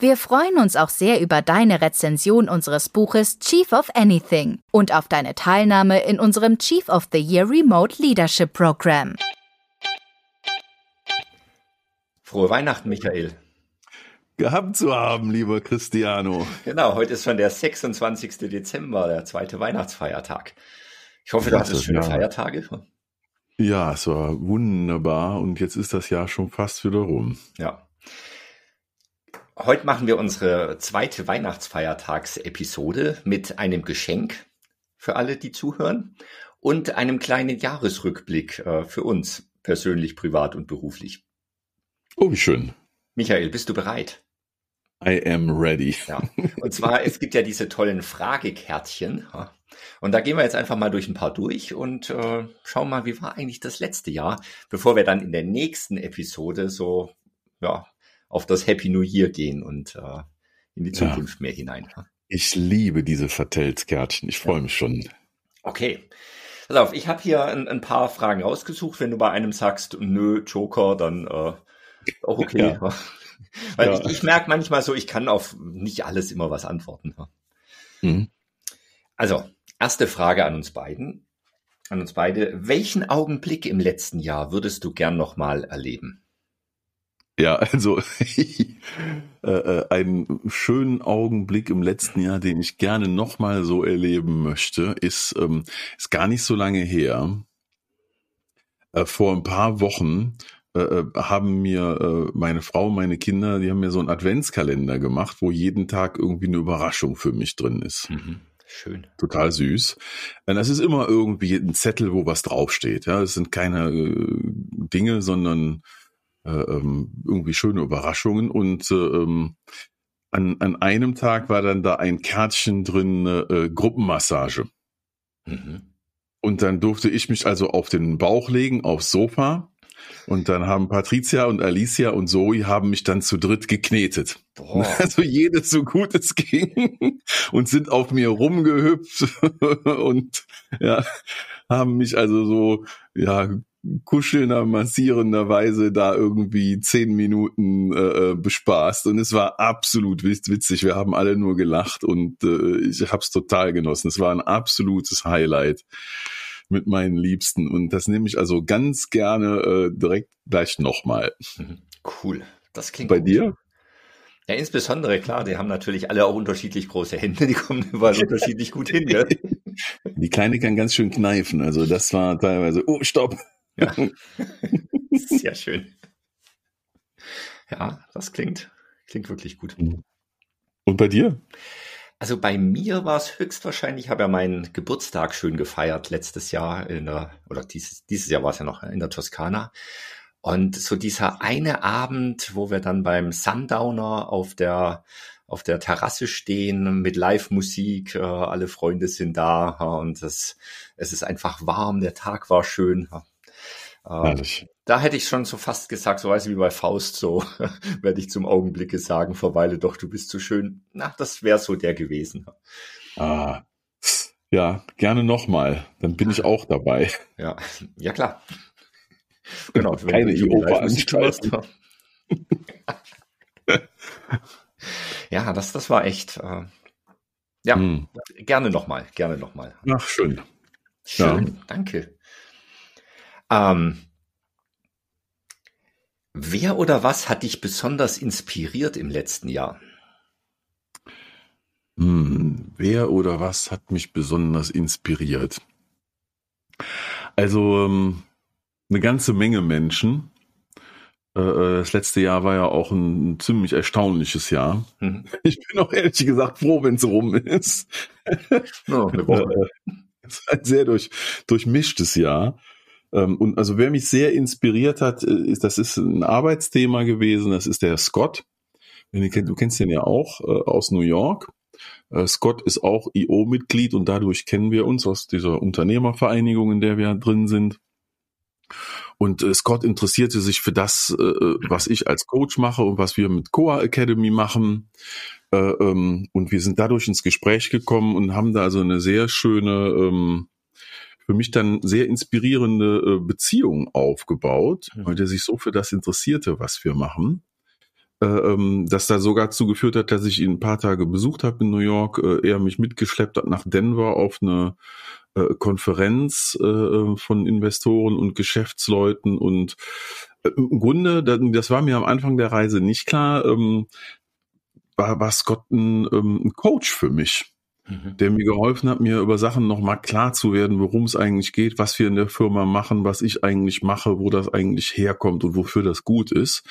Wir freuen uns auch sehr über deine Rezension unseres Buches Chief of Anything und auf deine Teilnahme in unserem Chief of the Year Remote Leadership Program. Frohe Weihnachten, Michael. Gehabt zu haben, lieber Cristiano. Genau, heute ist schon der 26. Dezember, der zweite Weihnachtsfeiertag. Ich hoffe, du hattest schöne ja. Feiertage. Ja, es war wunderbar und jetzt ist das Jahr schon fast wieder rum. Ja, Heute machen wir unsere zweite Weihnachtsfeiertagsepisode mit einem Geschenk für alle, die zuhören und einem kleinen Jahresrückblick äh, für uns persönlich, privat und beruflich. Oh, wie schön. Michael, bist du bereit? I am ready. Ja. Und zwar, es gibt ja diese tollen Fragekärtchen. Und da gehen wir jetzt einfach mal durch ein paar durch und äh, schauen mal, wie war eigentlich das letzte Jahr, bevor wir dann in der nächsten Episode so ja, auf das Happy New Year gehen und äh, in die Zukunft ja. mehr hinein. Ich liebe diese Verteltskärtchen. Ich freue ja. mich schon. Okay. Pass auf, ich habe hier ein, ein, paar Fragen rausgesucht. Wenn du bei einem sagst, nö, Joker, dann äh, auch okay. Ja. Weil ich, ich merke manchmal so, ich kann auf nicht alles immer was antworten. Mhm. Also, erste Frage an uns beiden. An uns beide. Welchen Augenblick im letzten Jahr würdest du gern nochmal erleben? Ja, also äh, äh, einen schönen Augenblick im letzten Jahr, den ich gerne nochmal so erleben möchte, ist, ähm, ist gar nicht so lange her. Äh, vor ein paar Wochen äh, haben mir meine Frau, meine Kinder, die haben mir so einen Adventskalender gemacht, wo jeden Tag irgendwie eine Überraschung für mich drin ist. Mhm. Schön. Total süß. Das ist immer irgendwie ein Zettel, wo was draufsteht. Ja, es sind keine Dinge, sondern irgendwie schöne Überraschungen und äh, ähm, an, an einem Tag war dann da ein Kärtchen drin, äh, Gruppenmassage. Mhm. Und dann durfte ich mich also auf den Bauch legen, aufs Sofa. Und dann haben Patricia und Alicia und Zoe haben mich dann zu dritt geknetet. Boah. Also jedes so gut es ging und sind auf mir rumgehüpft und ja, haben mich also so ja kuschelnder, massierender Weise da irgendwie zehn Minuten äh, äh bespaßt und es war absolut witzig. Wir haben alle nur gelacht und äh, ich habe es total genossen. Es war ein absolutes Highlight mit meinen Liebsten und das nehme ich also ganz gerne äh, direkt gleich nochmal. Mhm. Cool. Das klingt bei gut. dir. Ja, insbesondere, klar, die haben natürlich alle auch unterschiedlich große Hände, die kommen überall unterschiedlich gut hin. Gell? Die Kleine kann ganz schön kneifen, also das war teilweise, oh, stopp, ja. Sehr schön. Ja, das klingt, klingt wirklich gut. Und bei dir? Also bei mir war es höchstwahrscheinlich, ich habe ja meinen Geburtstag schön gefeiert letztes Jahr in der, oder dieses, dieses Jahr war es ja noch in der Toskana. Und so dieser eine Abend, wo wir dann beim Sundowner auf der auf der Terrasse stehen mit Live-Musik, äh, alle Freunde sind da und das, es ist einfach warm, der Tag war schön. Herrlich. Da hätte ich schon so fast gesagt, so weiß ich wie bei Faust, so werde ich zum Augenblicke sagen, verweile doch, du bist zu schön. Na, das wäre so der gewesen. Ah, ja, gerne nochmal. Dann bin ich auch dabei. Ja, ja klar. Genau. Keine IO-Veranstaltung. ja, das, das war echt. Äh, ja, hm. gerne nochmal, gerne nochmal. Ach, schön. Schön, ja. danke. Ähm, wer oder was hat dich besonders inspiriert im letzten Jahr? Hm, wer oder was hat mich besonders inspiriert? Also ähm, eine ganze Menge Menschen. Äh, äh, das letzte Jahr war ja auch ein, ziemlich erstaunliches Jahr. Mhm. Ich bin auch ehrlich gesagt froh, wenn es rum ist. Oh, eine Woche. Ein sehr durch, durchmischtes Jahr. Ähm, und also wer mich sehr inspiriert hat, äh, ist, das ist ein Arbeitsthema gewesen, das ist der Scott. Du kennst den ja auch äh, aus New York. Äh, Scott ist auch IO-Mitglied und dadurch kennen wir uns aus dieser Unternehmervereinigung, in der wir drin sind. Und Scott interessierte sich für das, was ich als Coach mache und was wir mit Coa Academy machen. Äh, ähm, und wir sind dadurch ins Gespräch gekommen und haben da also eine sehr schöne, ähm, für mich dann sehr inspirierende äh, Beziehung aufgebaut, weil der sich so für das interessierte, was wir machen. Äh, ähm, das da sogar dazu geführt hat, dass ich ihn ein paar Tage besucht habe in New York, äh, er mich mitgeschleppt hat nach Denver auf eine äh, Konferenz äh, von Investoren und Geschäftsleuten und im Grunde, das war mir am Anfang der Reise nicht klar, ähm, war, war Scott ein, ähm, ein Coach für mich. Mhm. der mir geholfen hat, mir über Sachen nochmal klar zu werden, worum es eigentlich geht, was wir in der Firma machen, was ich eigentlich mache, wo das eigentlich herkommt und wofür das gut ist.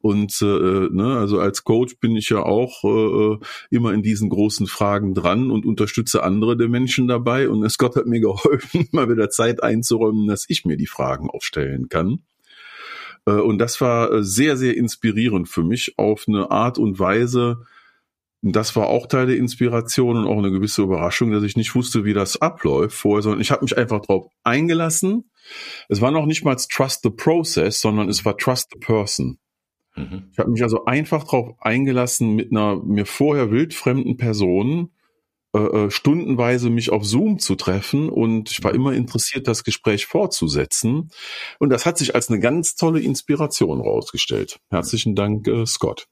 Und äh, ne, also als Coach bin ich ja auch äh, immer in diesen großen Fragen dran und unterstütze andere der Menschen dabei. Und Scott hat mir geholfen, mal wieder Zeit einzuräumen, dass ich mir die Fragen auch stellen kann. Äh, und das war sehr, sehr inspirierend für mich auf eine Art und Weise, das war auch Teil der Inspiration und auch eine gewisse Überraschung, dass ich nicht wusste, wie das abläuft vorher, sondern ich habe mich einfach drauf eingelassen. Es war noch nicht mal Trust the Process, sondern es war Trust the Person. Mhm. Ich habe mich also einfach drauf eingelassen, mit einer mir vorher wildfremden Person äh, äh, stundenweise mich auf Zoom zu treffen und ich war immer interessiert, das Gespräch fortzusetzen. Und das hat sich als eine ganz tolle Inspiration rausgestellt. Herzlichen Dank, äh, Scott.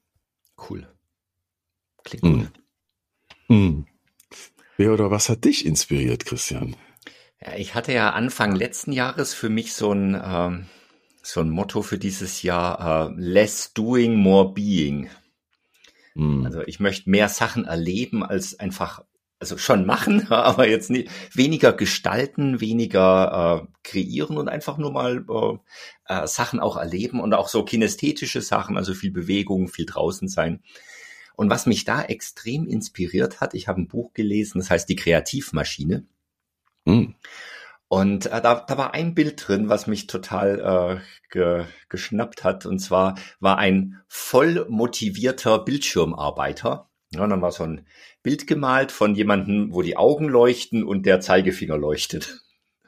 Cool. Klingt gut. Mm. Wer oder was hat dich inspiriert, Christian? Ja, ich hatte ja Anfang letzten Jahres für mich so ein, ähm, so ein Motto für dieses Jahr, äh, less doing, more being. Mm. Also ich möchte mehr Sachen erleben als einfach, also schon machen, aber jetzt nicht, weniger gestalten, weniger äh, kreieren und einfach nur mal äh, äh, Sachen auch erleben und auch so kinästhetische Sachen, also viel Bewegung, viel draußen sein. Und was mich da extrem inspiriert hat, ich habe ein Buch gelesen, das heißt Die Kreativmaschine. Mhm. Und äh, da, da war ein Bild drin, was mich total äh, ge, geschnappt hat. Und zwar war ein voll motivierter Bildschirmarbeiter. Ja, dann war so ein Bild gemalt von jemandem, wo die Augen leuchten und der Zeigefinger leuchtet.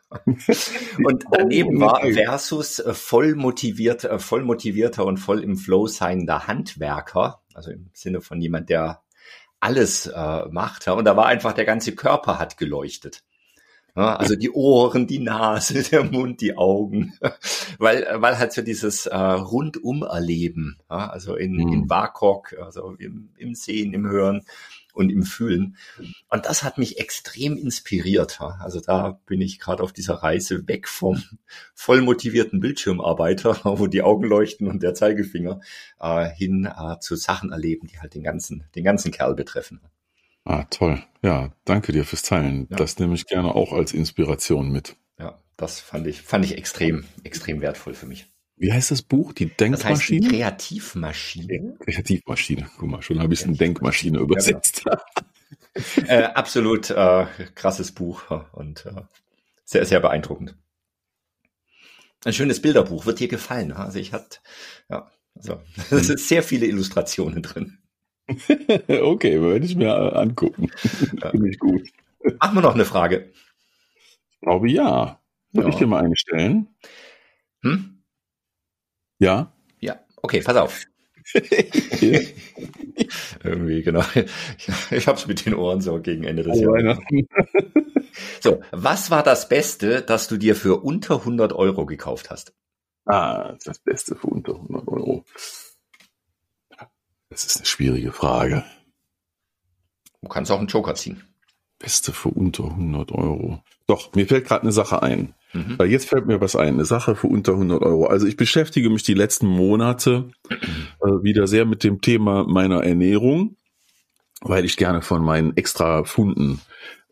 und daneben war versus äh, voll motiviert, äh, voll motivierter und voll im Flow seiender Handwerker, also im Sinne von jemand, der alles äh, macht. Ja, und da war einfach der ganze Körper hat geleuchtet. Ja, also die Ohren, die Nase, der Mund, die Augen, weil weil halt so dieses äh, rundum erleben, ja, also in, mhm. in WAKOK, also im, im Sehen, im Hören, und im Fühlen. Und das hat mich extrem inspiriert. Also da bin ich gerade auf dieser Reise weg vom voll motivierten Bildschirmarbeiter, wo die Augen leuchten und der Zeigefinger, äh, hin äh, zu Sachen erleben, die halt den ganzen, den ganzen Kerl betreffen. Ah, toll. Ja, danke dir fürs Teilen. Ja. Das nehme ich gerne auch als Inspiration mit. Ja, das fand ich, fand ich extrem, extrem wertvoll für mich. Wie heißt das Buch? Die Denkmaschine? Das heißt die Kreativmaschine. Kreativmaschine. Guck mal, schon habe ich es in Denkmaschine übersetzt. Ja, genau. äh, absolut äh, krasses Buch und äh, sehr, sehr beeindruckend. Ein schönes Bilderbuch, wird dir gefallen. Also ich hatte, ja, also es sind sehr viele Illustrationen drin. okay, werde ich mir äh, angucken. Finde ich gut. Machen wir noch eine Frage. Ich glaube ja. Soll ja. ich dir mal eine stellen? Hm? Ja? Ja, okay, pass auf. Irgendwie, genau. Ich habe es mit den Ohren so gegen Ende des oh, Jahres. so, was war das Beste, das du dir für unter 100 Euro gekauft hast? Ah, das Beste für unter 100 Euro. Das ist eine schwierige Frage. Du kannst auch einen Joker ziehen. Beste für unter 100 Euro. Doch, mir fällt gerade eine Sache ein. Mhm. Weil jetzt fällt mir was ein, eine Sache für unter 100 Euro. Also ich beschäftige mich die letzten Monate äh, wieder sehr mit dem Thema meiner Ernährung, weil ich gerne von meinen extra Funden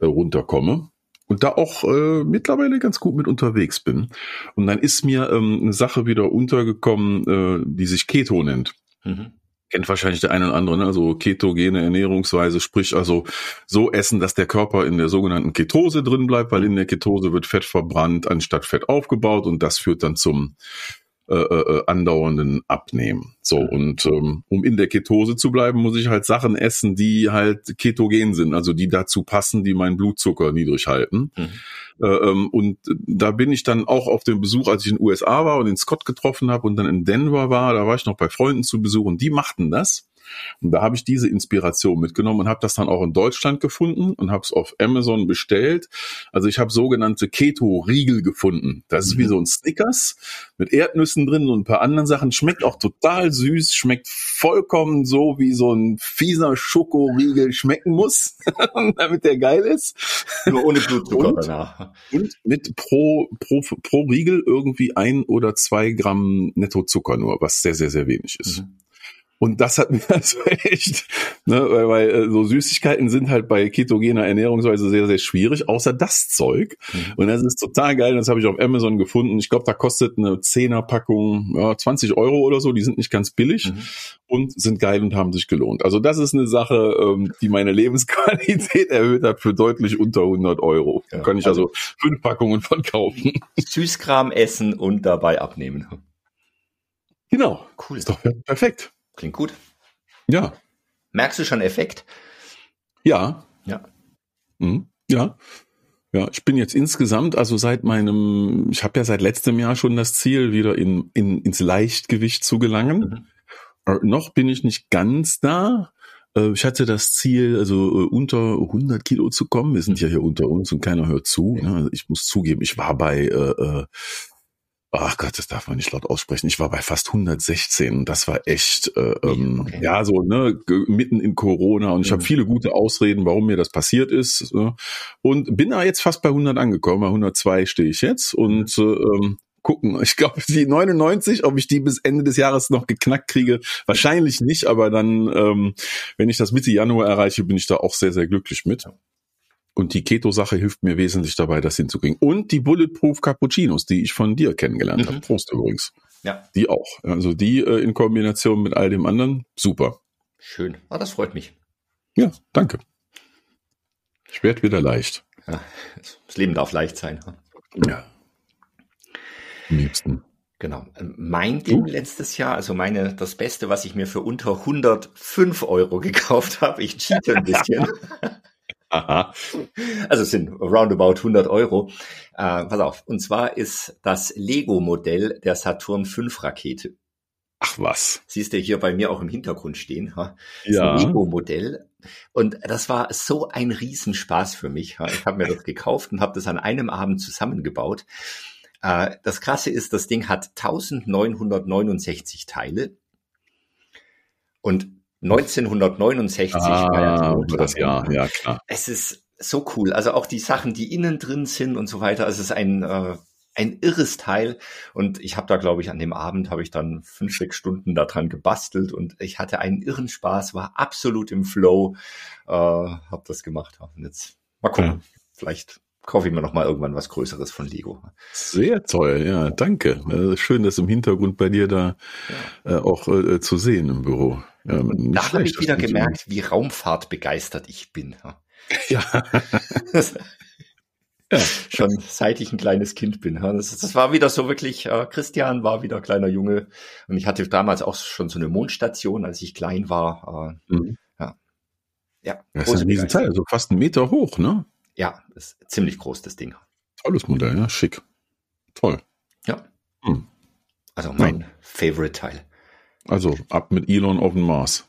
äh, runterkomme und da auch äh, mittlerweile ganz gut mit unterwegs bin. Und dann ist mir ähm, eine Sache wieder untergekommen, äh, die sich Keto nennt. Mhm kennt wahrscheinlich der eine oder andere, ne? also ketogene Ernährungsweise, sprich also so essen, dass der Körper in der sogenannten Ketose drin bleibt, weil in der Ketose wird Fett verbrannt anstatt Fett aufgebaut und das führt dann zum äh, äh, andauernden Abnehmen. So und ähm, um in der Ketose zu bleiben, muss ich halt Sachen essen, die halt ketogen sind, also die dazu passen, die meinen Blutzucker niedrig halten. Mhm. Äh, ähm, und da bin ich dann auch auf dem Besuch, als ich in den USA war und den Scott getroffen habe und dann in Denver war, da war ich noch bei Freunden zu Besuch und die machten das. Und da habe ich diese Inspiration mitgenommen und habe das dann auch in Deutschland gefunden und habe es auf Amazon bestellt. Also ich habe sogenannte Keto-Riegel gefunden. Das ist wie mhm. so ein Snickers mit Erdnüssen drin und ein paar anderen Sachen. Schmeckt auch total süß, schmeckt vollkommen so, wie so ein fieser Schokoriegel schmecken muss, damit der geil ist. Nur ohne Blutzucker und, danach. Und mit pro, pro, pro Riegel irgendwie ein oder zwei Gramm Nettozucker nur, was sehr, sehr, sehr wenig ist. Mhm. Und das hat mir also echt, ne, weil, weil äh, so Süßigkeiten sind halt bei ketogener Ernährungsweise sehr, sehr schwierig, außer das Zeug. Mhm. Und das ist total geil. Das habe ich auf Amazon gefunden. Ich glaube, da kostet eine Zehnerpackung ja, 20 Euro oder so. Die sind nicht ganz billig mhm. und sind geil und haben sich gelohnt. Also das ist eine Sache, ähm, die meine Lebensqualität erhöht hat für deutlich unter 100 Euro. Ja, da kann ich also, also fünf Packungen von kaufen. Süßkram essen und dabei abnehmen. Genau. Cool. Ist doch perfekt. Klingt gut. Ja. Merkst du schon Effekt? Ja. Ja. Mhm. Ja. Ja, ich bin jetzt insgesamt, also seit meinem, ich habe ja seit letztem Jahr schon das Ziel, wieder in, in, ins Leichtgewicht zu gelangen. Mhm. Äh, noch bin ich nicht ganz da. Äh, ich hatte das Ziel, also äh, unter 100 Kilo zu kommen. Wir sind ja hier unter uns und keiner hört zu. Ne? Ich muss zugeben, ich war bei ach Gott, das darf man nicht laut aussprechen. Ich war bei fast 116. Das war echt, äh, ähm, okay. ja, so ne, mitten in Corona und ich mhm. habe viele gute Ausreden, warum mir das passiert ist. Äh, und bin da jetzt fast bei 100 angekommen. Bei 102 stehe ich jetzt und mhm. äh, ähm, gucken. Ich glaube, die 99, ob ich die bis Ende des Jahres noch geknackt kriege, wahrscheinlich nicht, aber dann, ähm, wenn ich das Mitte Januar erreiche, bin ich da auch sehr, sehr glücklich mit. Und die Keto-Sache hilft mir wesentlich dabei, das hinzukriegen. Und die Bulletproof Cappuccinos, die ich von dir kennengelernt mhm. habe. Prost übrigens. Ja. Die auch. Also die äh, in Kombination mit all dem anderen, super. Schön. Ah, das freut mich. Ja, danke. Ich werde wieder leicht. Ja, das Leben darf leicht sein. Ja. Am liebsten. Genau. Mein Ding uh. letztes Jahr, also meine, das Beste, was ich mir für unter 105 Euro gekauft habe, ich cheate ein bisschen. Also es sind roundabout 100 Euro. Äh, pass auf. Und zwar ist das Lego-Modell der Saturn V Rakete. Ach was. Siehst du hier bei mir auch im Hintergrund stehen. Ha? Ja. Lego-Modell. Und das war so ein Riesenspaß für mich. Ha? Ich habe mir das gekauft und habe das an einem Abend zusammengebaut. Äh, das Krasse ist, das Ding hat 1969 Teile. Und 1969 ah, war ja das Jahr, ja klar. Es ist so cool. Also auch die Sachen, die innen drin sind und so weiter. Also es ist ein äh, ein irres Teil und ich habe da glaube ich an dem Abend habe ich dann fünf sechs Stunden daran gebastelt und ich hatte einen irren Spaß, war absolut im Flow, äh, habe das gemacht. Und jetzt mal gucken, ja. vielleicht kaufe ich mir noch mal irgendwann was Größeres von Lego. Sehr toll, ja, danke. Also schön, das im Hintergrund bei dir da ja. äh, auch äh, zu sehen im Büro. Ja, da habe ich wieder gemerkt, wie Raumfahrt begeistert ich bin. Ja. ja. Schon seit ich ein kleines Kind bin. Das, das war wieder so wirklich, äh, Christian war wieder kleiner Junge und ich hatte damals auch schon so eine Mondstation, als ich klein war. Äh, mhm. Ja. Ja, das ist ein Riesenteil, also fast einen Meter hoch, ne? Ja, ist ziemlich groß, das Ding. Tolles Modell, ja, schick. Toll. Ja. Hm. Also mein ja. Favorite-Teil. Also ab mit Elon auf den Mars.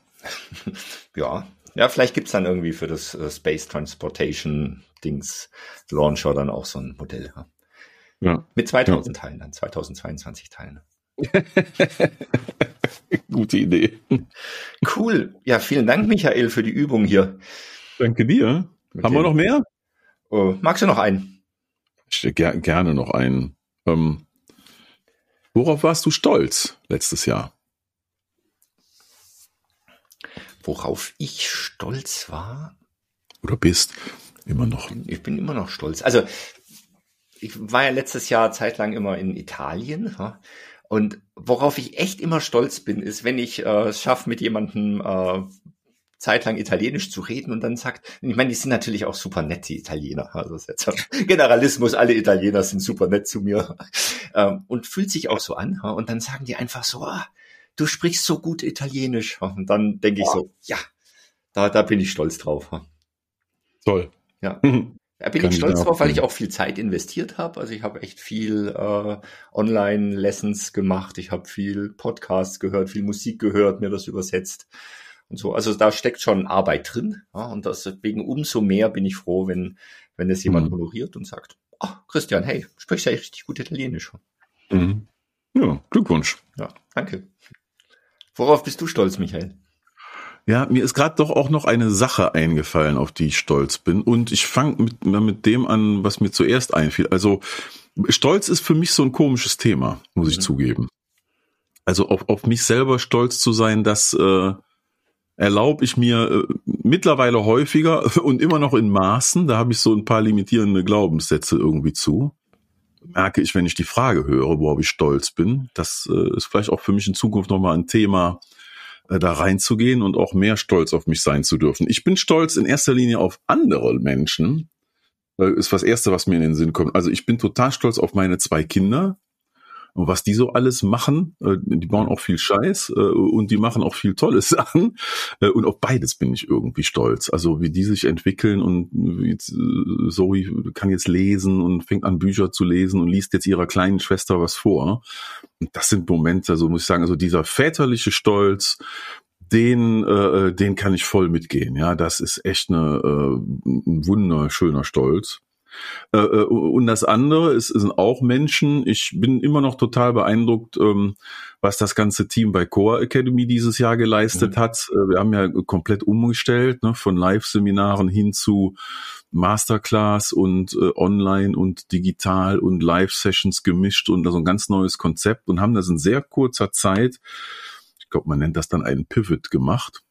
ja. Ja, vielleicht gibt's dann irgendwie für das äh, Space Transportation Dings Launcher dann auch so ein Modell. Ja. ja. Mit 2000 ja. Teilen dann, 2022 Teilen. Gute Idee. Cool. Ja, vielen Dank, Michael, für die Übung hier. Danke dir. Okay. Haben wir noch mehr? Oh, magst du noch einen? Ich ger gerne noch einen. Ähm, worauf warst du stolz letztes Jahr? Worauf ich stolz war? Oder bist? Immer noch. Ich bin immer noch stolz. Also, ich war ja letztes Jahr zeitlang immer in Italien. Und worauf ich echt immer stolz bin, ist, wenn ich äh, es schaffe, mit jemandem äh, zeitlang Italienisch zu reden und dann sagt, ich meine, die sind natürlich auch super nett, die Italiener. Also das ist jetzt Generalismus, alle Italiener sind super nett zu mir. Ähm, und fühlt sich auch so an. Und dann sagen die einfach so, ah, du sprichst so gut Italienisch. Und dann denke ich so, ja, da, da bin ich stolz drauf. Toll. Ja. Da bin Kann ich stolz drauf, weil ich auch viel Zeit investiert habe. Also ich habe echt viel äh, Online-Lessons gemacht, ich habe viel Podcasts gehört, viel Musik gehört, mir das übersetzt und so. Also da steckt schon Arbeit drin. Ja, und deswegen umso mehr bin ich froh, wenn, wenn es jemand Mhm. honoriert und sagt, oh, Christian, hey, sprichst ja echt richtig gut Italienisch. Mhm. Ja, Glückwunsch. Ja, danke. Worauf bist du stolz, Michael? Ja, mir ist gerade doch auch noch eine Sache eingefallen, auf die ich stolz bin. Und ich fange mit, mit dem an, was mir zuerst einfiel. Also Stolz ist für mich so ein komisches Thema, muss ich Mhm. zugeben. Also auf, auf mich selber stolz zu sein, das äh, erlaube ich mir äh, mittlerweile häufiger und immer noch in Maßen. Da habe ich so ein paar limitierende Glaubenssätze irgendwie zu. Merke ich, wenn ich die Frage höre, worauf ich stolz bin. Das äh, ist vielleicht auch für mich in Zukunft nochmal ein Thema, äh, da reinzugehen und auch mehr stolz auf mich sein zu dürfen. Ich bin stolz in erster Linie auf andere Menschen. Äh, Ist das Erste, was mir in den Sinn kommt. Also ich bin total stolz auf meine zwei Kinder und was die so alles machen. Äh, Die bauen auch viel Scheiß äh, und die machen auch viel tolle Sachen. Äh, Und auf beides bin ich irgendwie stolz. Also wie die sich entwickeln und wie Zoe kann jetzt lesen und fängt an Bücher zu lesen und liest jetzt ihrer kleinen Schwester was vor. Und das sind Momente, also muss ich sagen, also dieser väterliche Stolz, den, den kann ich voll mitgehen. Ja, das ist echt eine, ein wunderschöner Stolz. Äh, äh, und das andere ist, sind auch Menschen. Ich bin immer noch total beeindruckt, ähm, was das ganze Team bei Core Academy dieses Jahr geleistet Mhm. hat. Äh, Wir haben ja komplett umgestellt, ne, von Live-Seminaren hin zu Masterclass und äh, online und digital und Live-Sessions gemischt und also ein ganz neues Konzept und haben das in sehr kurzer Zeit, ich glaube, man nennt das dann einen Pivot gemacht.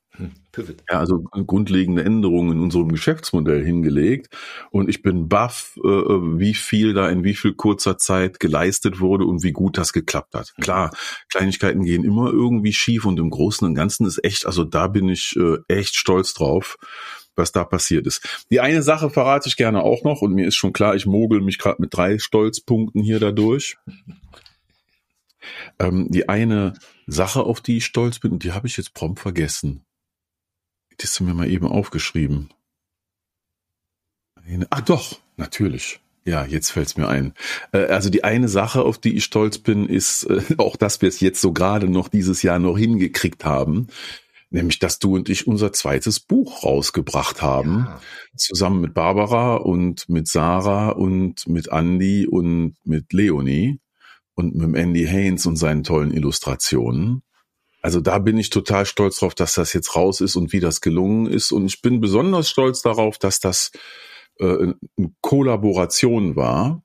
Pivot. Ja, also grundlegende Änderungen in unserem Geschäftsmodell hingelegt. Und ich bin baff, äh, wie viel da in wie viel kurzer Zeit geleistet wurde und wie gut das geklappt hat. Klar, Kleinigkeiten gehen immer irgendwie schief und im Großen und Ganzen ist echt, also da bin ich äh, echt stolz drauf, was da passiert ist. Die eine Sache verrate ich gerne auch noch und mir ist schon klar, ich mogel mich gerade mit drei Stolzpunkten hier dadurch. Ähm, die eine Sache, auf die ich stolz bin, und die habe ich jetzt prompt vergessen. Die hast du mir mal eben aufgeschrieben. Eine- Ach doch, natürlich. Ja, jetzt fällt's mir ein. Äh, Also die eine Sache, auf die ich stolz bin, ist äh, auch, dass wir es jetzt so gerade noch dieses Jahr noch hingekriegt haben. Nämlich, dass du und ich unser zweites Buch rausgebracht haben Ja. zusammen mit Barbara und mit Sarah und mit Andy und mit Leonie und mit Andy Haynes und seinen tollen Illustrationen. Also da bin ich total stolz drauf, dass das jetzt raus ist und wie das gelungen ist. Und ich bin besonders stolz darauf, dass das äh, eine Kollaboration war,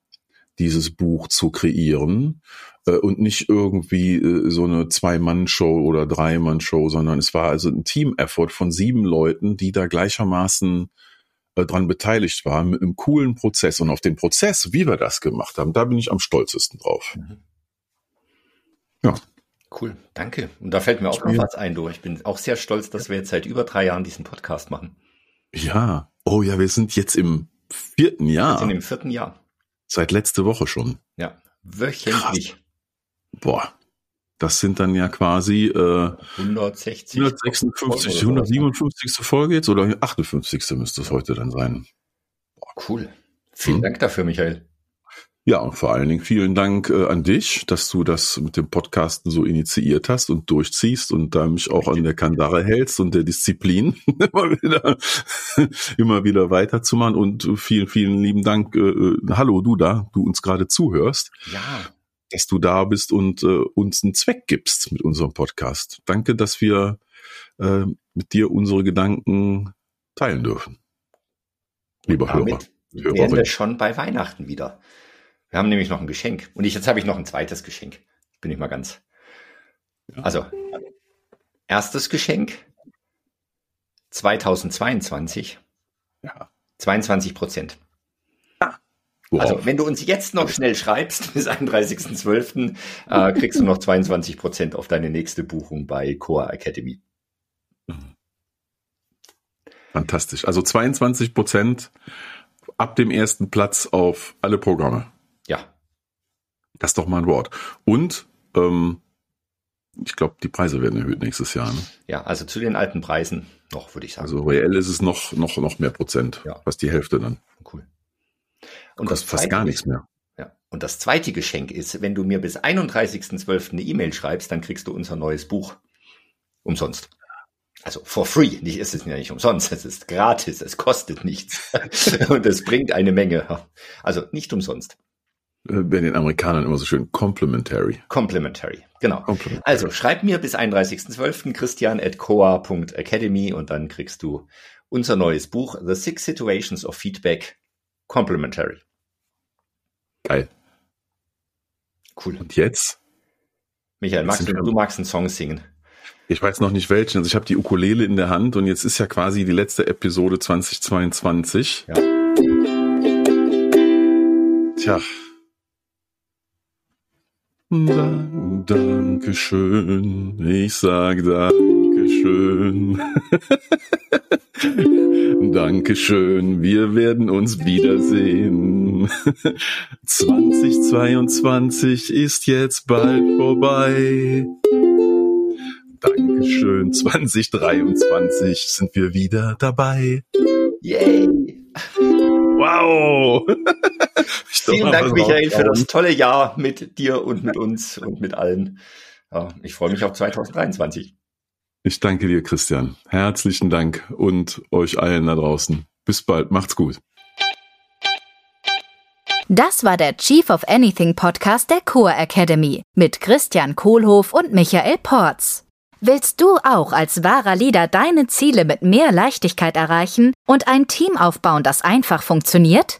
dieses Buch zu kreieren äh, und nicht irgendwie äh, so eine Zwei-Mann-Show oder Drei-Mann-Show, sondern es war also ein Team-Effort von sieben Leuten, die da gleichermaßen äh, dran beteiligt waren mit einem coolen Prozess. Und auf den Prozess, wie wir das gemacht haben, da bin ich am stolzesten drauf. Ja. Cool, danke. Und da fällt mir auch noch was ein, du. Ich bin auch sehr stolz, dass wir jetzt seit über drei Jahren diesen Podcast machen. Ja. Oh ja, wir sind jetzt im vierten Wir Jahr. sind im vierten Jahr. Seit letzte Woche schon. Ja, wöchentlich. Boah. Das sind dann ja quasi äh, 160. 156, Folgen oder sowas, ne? 157. Folge jetzt oder 58. müsste es heute dann sein. Boah, cool. Vielen Hm. Dank dafür, Michael. Ja, und vor allen Dingen vielen Dank äh, an dich, dass du das mit dem Podcasten so initiiert hast und durchziehst und da mich auch an der Kandare hältst und der Disziplin immer wieder, immer wieder weiterzumachen. Und vielen, vielen lieben Dank. Äh, äh, hallo, du da, du uns gerade zuhörst, Ja, dass du da bist und äh, uns einen Zweck gibst mit unserem Podcast. Danke, dass wir äh, mit dir unsere Gedanken teilen dürfen. Lieber Hörer. Hörerin. wären wir schon bei Weihnachten wieder. Wir haben nämlich noch ein Geschenk. Und ich, jetzt habe ich noch ein zweites Geschenk. Bin ich mal ganz. Also, erstes Geschenk 2022, Ja. 22 Prozent. Wow. Also, wenn du uns jetzt noch schnell schreibst, bis 31.12., äh, kriegst du noch 22 Prozent auf deine nächste Buchung bei Core Academy. Fantastisch. Also 22 Prozent ab dem ersten Platz auf alle Programme. Ja, Das ist doch mal ein Wort. Und ähm, ich glaube, die Preise werden erhöht nächstes Jahr. Ne? ja, also zu den alten Preisen noch, würde ich sagen. Also reell ist es noch noch noch mehr Prozent, Ja. fast die Hälfte dann. cool. Und Kostet das fast gar nichts mehr. Ja. Und das zweite Geschenk ist, wenn du mir bis 31.12. eine E-Mail schreibst, dann kriegst du unser neues Buch umsonst. Also for free, nicht, es ist ja nicht umsonst, es ist gratis, es kostet nichts und es bringt eine Menge. Also nicht umsonst. Äh, Bei den Amerikanern immer so schön complimentary. Complimentary, genau. Complimentary. Also schreib mir bis 31.12. christian at coa.academy und dann kriegst du unser neues Buch The Six Situations of Feedback Complimentary. Geil. Cool. Und jetzt? Michael, magst du, du magst einen Song singen? Ich weiß noch nicht welchen. Also ich habe die Ukulele in der Hand und jetzt ist ja quasi die letzte Episode 2022. Ja. Tja. Dank, Dankeschön. Ich sag Dankeschön. Dankeschön. Wir werden uns wiedersehen. 2022 ist jetzt bald vorbei. Dankeschön. 2023 sind wir wieder dabei. Yay! Wow! Vielen Dank, Michael, für das tolle Jahr mit dir und mit uns und mit allen. Ja, ich freue mich auf 2023. Ich danke dir, Christian. Herzlichen Dank und euch allen da draußen. Bis bald. Macht's gut. Das war der Chief of Anything Podcast der Core Academy mit Christian Kohlhoff und Michael Porz. Willst du auch als wahrer Leader deine Ziele mit mehr Leichtigkeit erreichen und ein Team aufbauen, das einfach funktioniert?